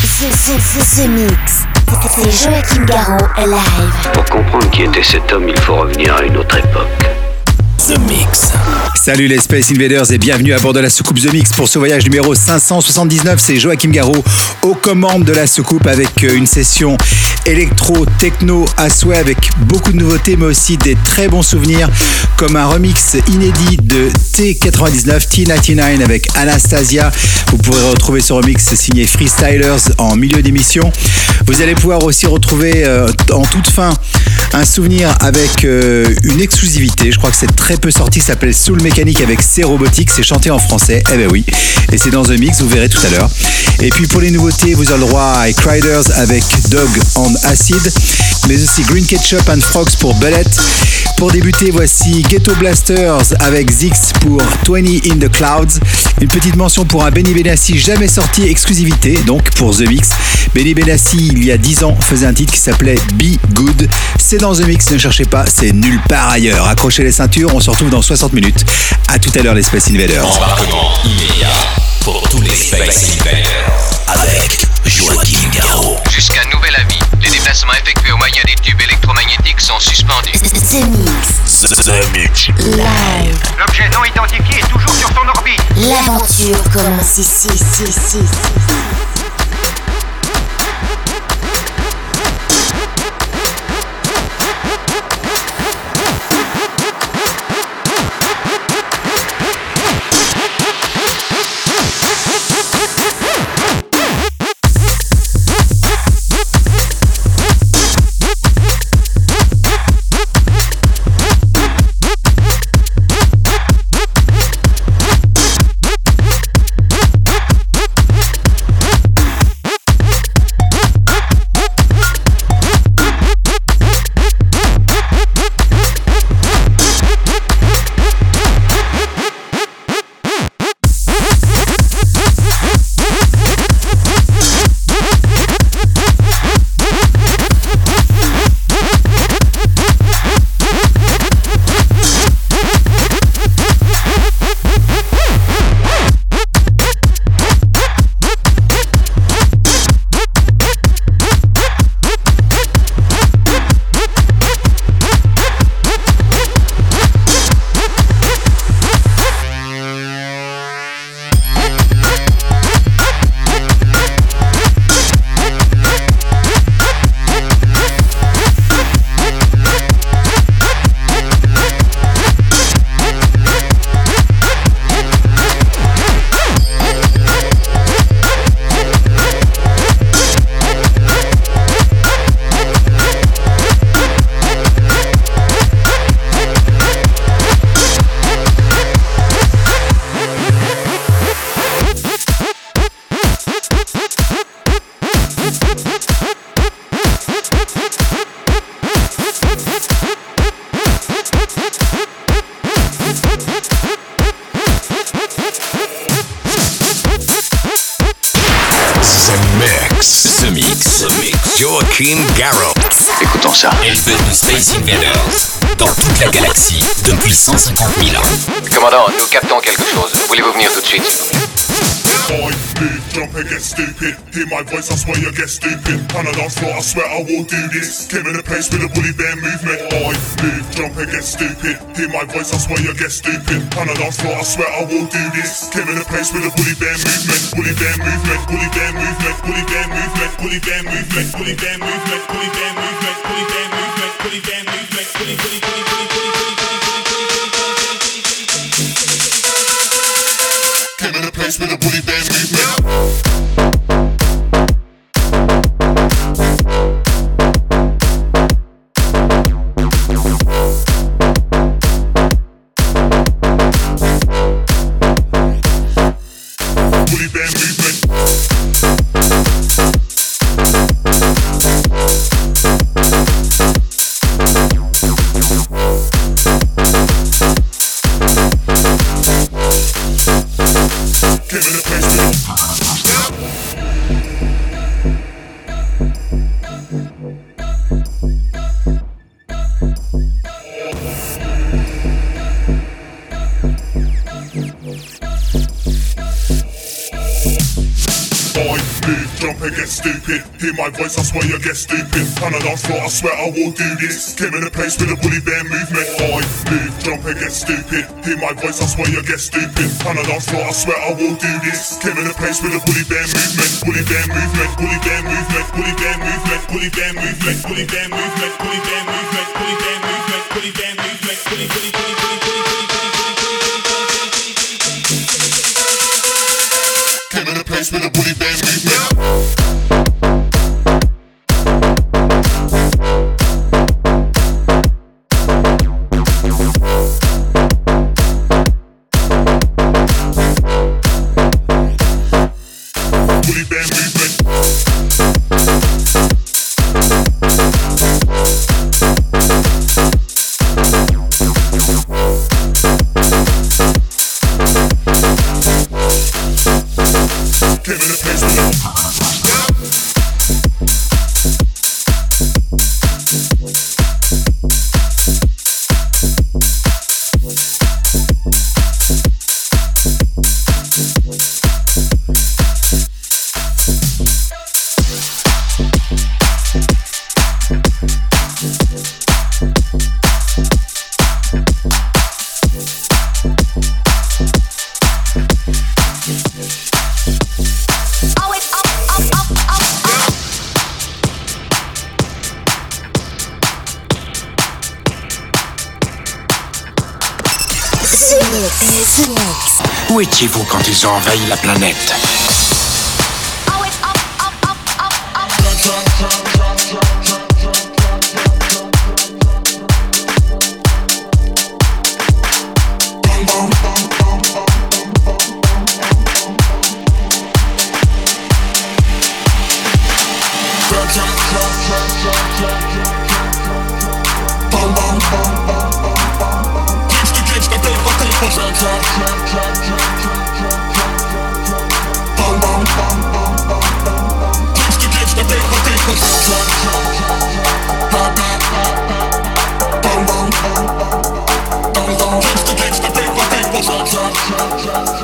The Mix. C'est Joachim Garraud, live. Pour comprendre qui était cet homme, il faut revenir à une autre époque. The Mix. Salut les Space Invaders et bienvenue à bord de la soucoupe The Mix pour ce voyage numéro 579. C'est Joachim Garraud aux commandes de la soucoupe avec euh, une session électro, techno à souhait avec beaucoup de nouveautés mais aussi des très bons souvenirs comme un remix inédit de T99, T99 avec Anastasia. Vous pourrez retrouver ce remix signé Freestylers en milieu d'émission. Vous allez pouvoir aussi retrouver euh, en toute fin un souvenir avec euh, une exclusivité. Je crois que c'est très peu sorti, s'appelle Soul Mécanique avec C Robotics, c'est chanté en français. Eh ben oui, et c'est dans The Mix, vous verrez tout à l'heure. Et puis pour les nouveautés, vous avez le droit à avec Dog on Acid, mais aussi Green Ketchup and Frogs pour Bullet. Pour débuter, voici Ghetto Blasters avec Zix pour 20 in the Clouds. Une petite mention pour un Benny Benassi jamais sorti exclusivité, donc pour The Mix. Benny Benassi, il y a 10 ans, faisait un titre qui s'appelait Be Good. C'est dans The Mix, ne cherchez pas, c'est nulle part ailleurs. Accrochez les ceintures, on se retrouve dans 60 minutes. À tout à l'heure les Space Invaders. Embarquement immédiat pour tous les Space Invaders avec Joachim Garraud. Jusqu'à nouvel avis, les déplacements effectués au moyen des tubes électromagnétiques sont suspendus. The Mix. The Mix. Live. L'objet non identifié est toujours sur son orbite. L'aventure commence ici, ici, ici. The Mix. Mix. Joachim Garraud. Écoutons ça. Élevé de Space Invaders dans toute la galaxie depuis 150 000 ans. Commandant, nous captons quelque chose. Voulez-vous venir tout de suite, s'il vous plaît? I move, jump and get stupid. Hear my voice, I swear you get stupid. On the dance floor, I swear I will do this. Came in the place with a bully bear movement. I move, jump and get stupid. Hear my voice, I swear you get stupid. On the dance floor, I swear I will do this. Came in the place with a bully bear movement. Bully bear movement, bully bear movement, bully bear movement, bully bear movement, bully bear movement, bully bear movement, bully bear movement, bully bear movement, bully bully bully bully bully the place where the booty bands leave. Voice, I swear you get stupid. On the dance floor, I swear I will do this. Came in a place with a bully bear movement. I move, jump and get stupid. Hear my voice, I swear you get stupid. On the dance floor, I swear I will do this. Came in a place with a bully bear movement. Bully bear movement. Bully bear movement. Bully bear movement. Bully bear movement. Bully bear movement. Bully bear movement. Bully bear movement. Bully bear movement. Bully bully bully bully bully bully Came in a place with a bully bear movement. ils ont la planète. Just, just.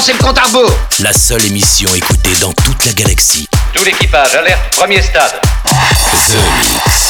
Commencez le compte à rebours La seule émission écoutée dans toute la galaxie. Tout l'équipage, alerte, premier stade. The Mix.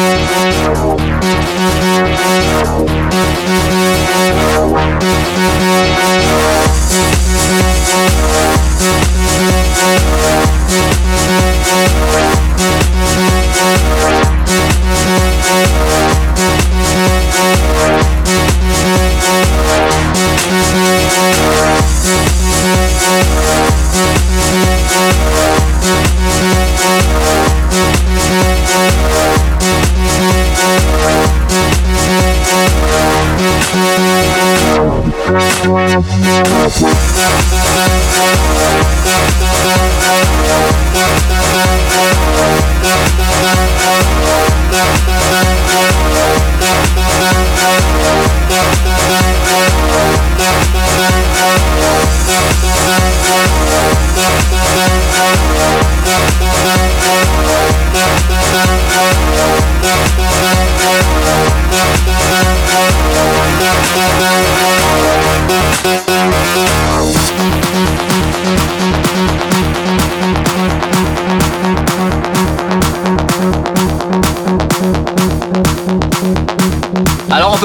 We'll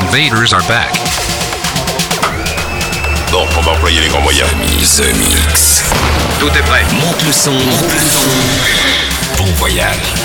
Invaders are back. Bon, on va employer les grands moyens. The Mix. Tout est prêt. Monte le son. Monte le son. Bon voyage.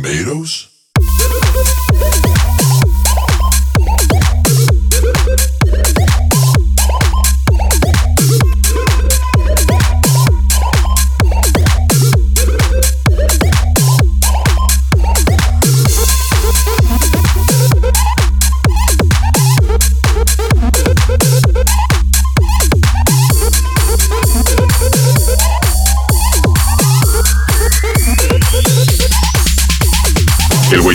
tomatoes?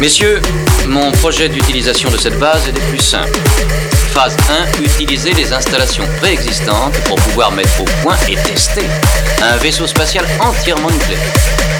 Messieurs, mon projet d'utilisation de cette base est des plus simples. Phase 1, utiliser les installations préexistantes pour pouvoir mettre au point et tester un vaisseau spatial entièrement nucléaire.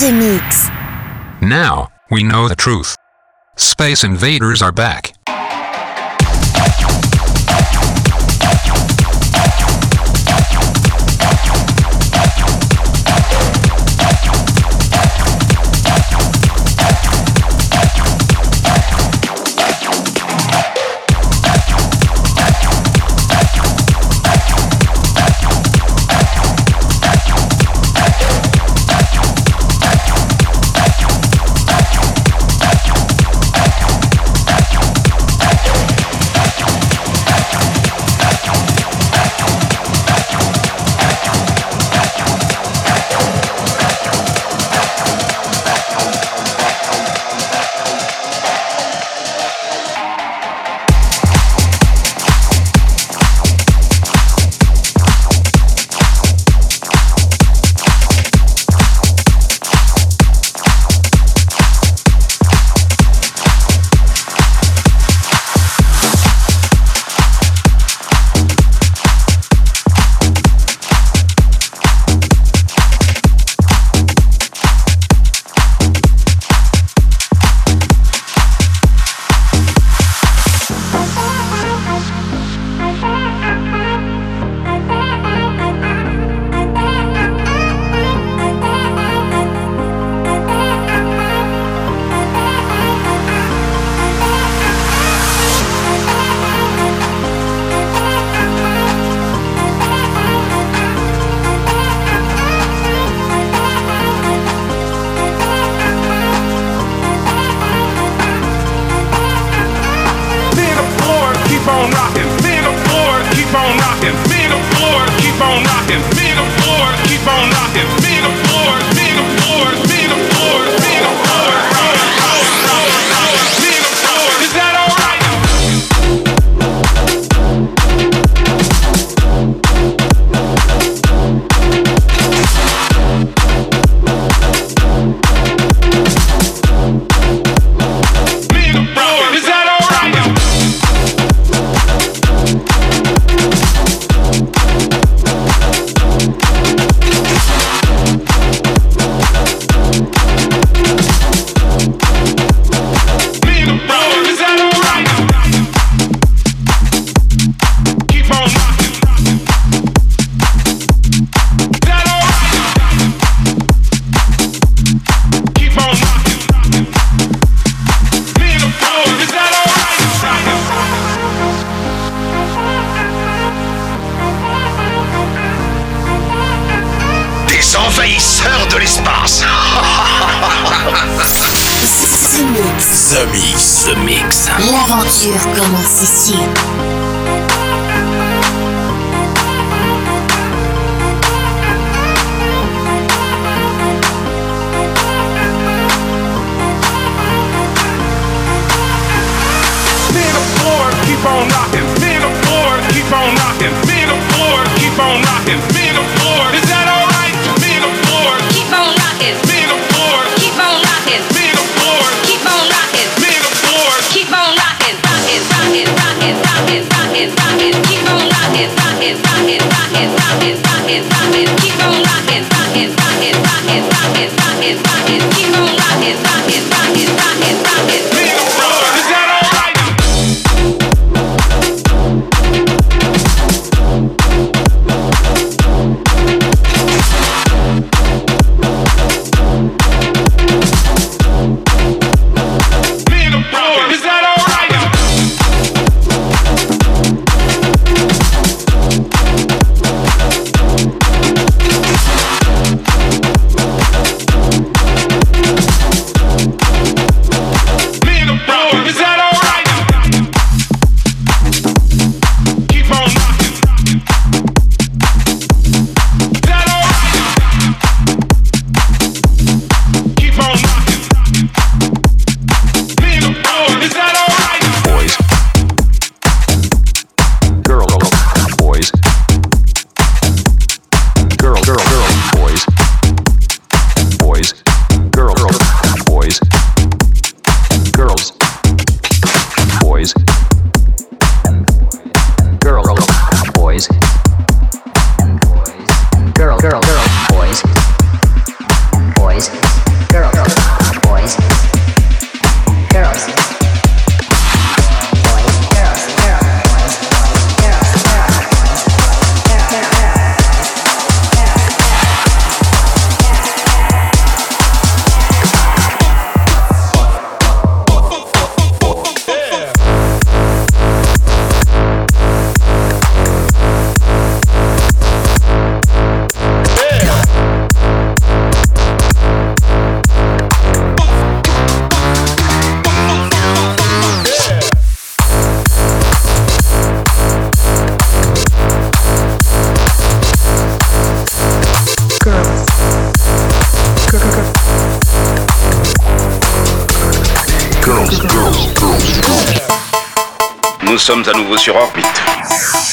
Mix. Now, we know the truth. Space Invaders are back.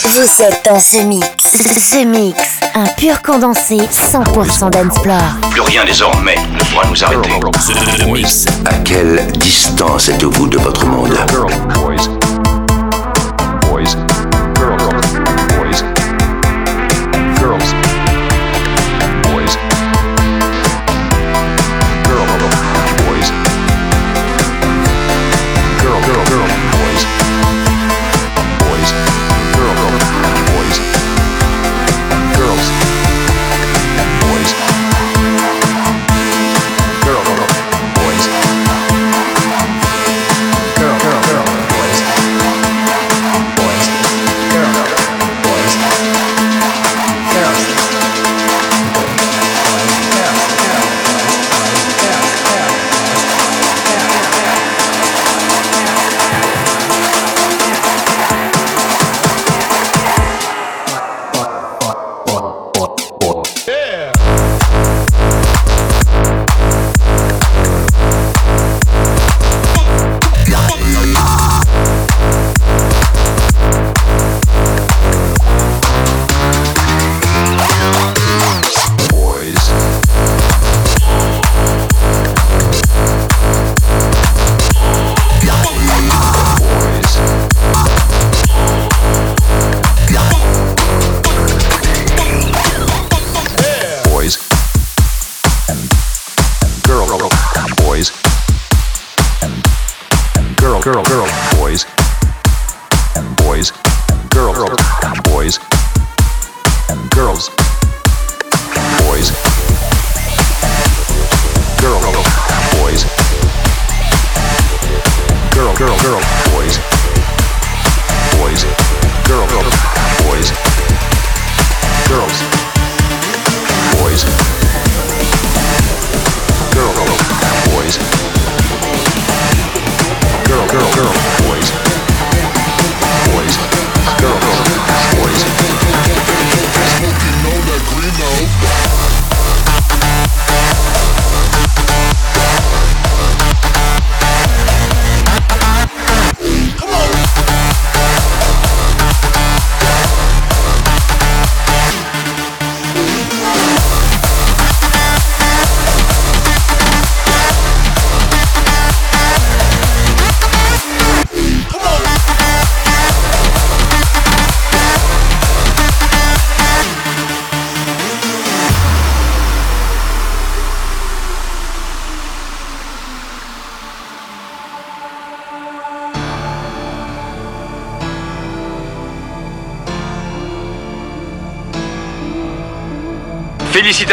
Vous êtes dans The Mix. The Mix. Un pur condensé 100% d'Ensplore. Plus rien désormais ne pourra nous arrêter. À quelle distance êtes-vous de votre monde?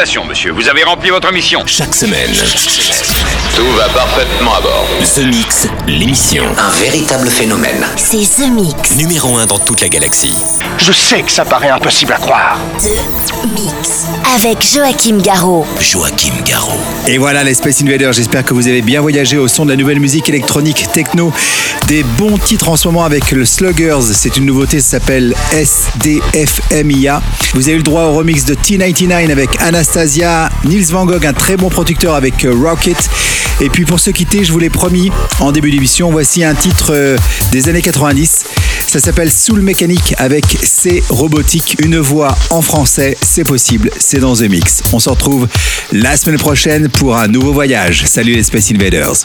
Félicitations, monsieur, vous avez rempli votre mission. Chaque semaine, Tout va parfaitement à bord. The Mix, l'émission. Un véritable phénomène. C'est The Mix. Numéro 1 dans toute la galaxie. Je sais que ça paraît impossible à croire. The Mix. Avec Joachim Garraud. Joachim Garraud. Et voilà les Space Invaders, j'espère que vous avez bien voyagé au son de la nouvelle musique électronique techno. Des bons titres en ce moment avec le Sluggers, c'est une nouveauté, ça s'appelle SDFMIA. Vous avez eu le droit au remix de T99 avec Anastasia, Nils Van Gogh, un très bon producteur avec euh, Rocket. Et puis pour se quitter, je vous l'ai promis en début d'émission, voici un titre euh, des années 90. Ça s'appelle Soul Mécanique avec C Robotique, une voix en français, c'est possible, c'est dans The Mix. On se retrouve la semaine prochaine pour un nouveau voyage. Salut les Space Invaders.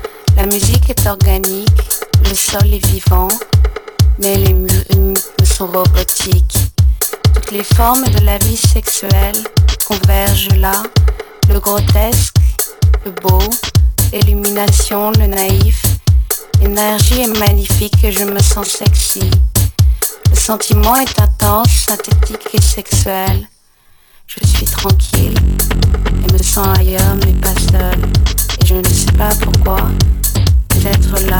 La musique est organique, le sol est vivant, mais les mu- rythmes sont robotiques. Toutes les formes de la vie sexuelle convergent là, le grotesque, le beau, l'illumination, le naïf. L'énergie est magnifique et je me sens sexy. Le sentiment est intense, synthétique et sexuel. Je suis tranquille et me sens ailleurs mais pas seule. Je ne sais pas pourquoi. D'être là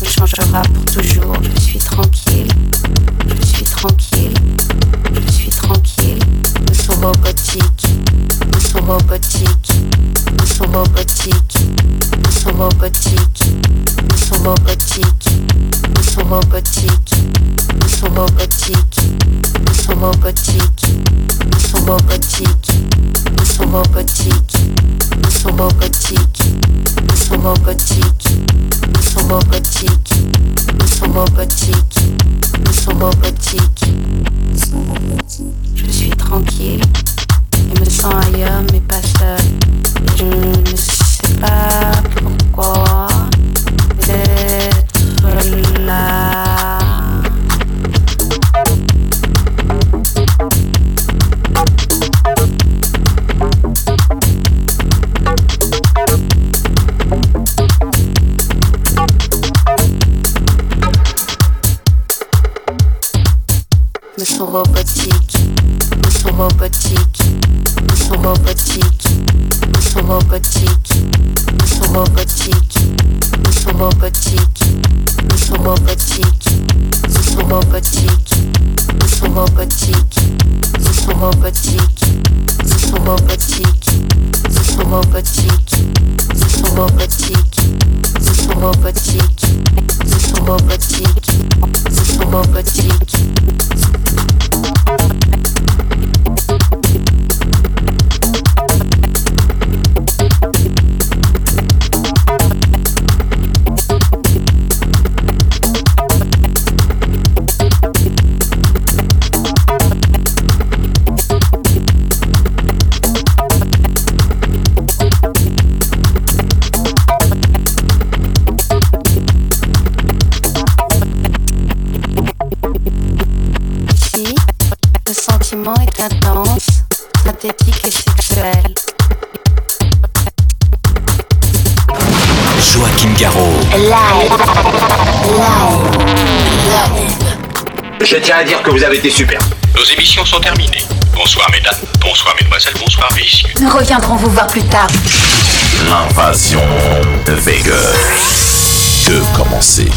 me changera pour toujours. Je suis tranquille, je suis tranquille, je suis tranquille. Me sont robotiques, me sont robotiques, me sont robotiques, me sont robotiques, me sont robotiques, me sont robotiques, me sont robotiques, me sont robotiques, me sont robotiques, me sont robotiques, me sont robotiques, me sont robotiques, me sont robotiques, me sont robotiques, me sont robotiques. Je suis tranquille et me sens ailleurs mais pas seule. Je ne sais pas vous voir plus tard. L'invasion de Vega. Que commencer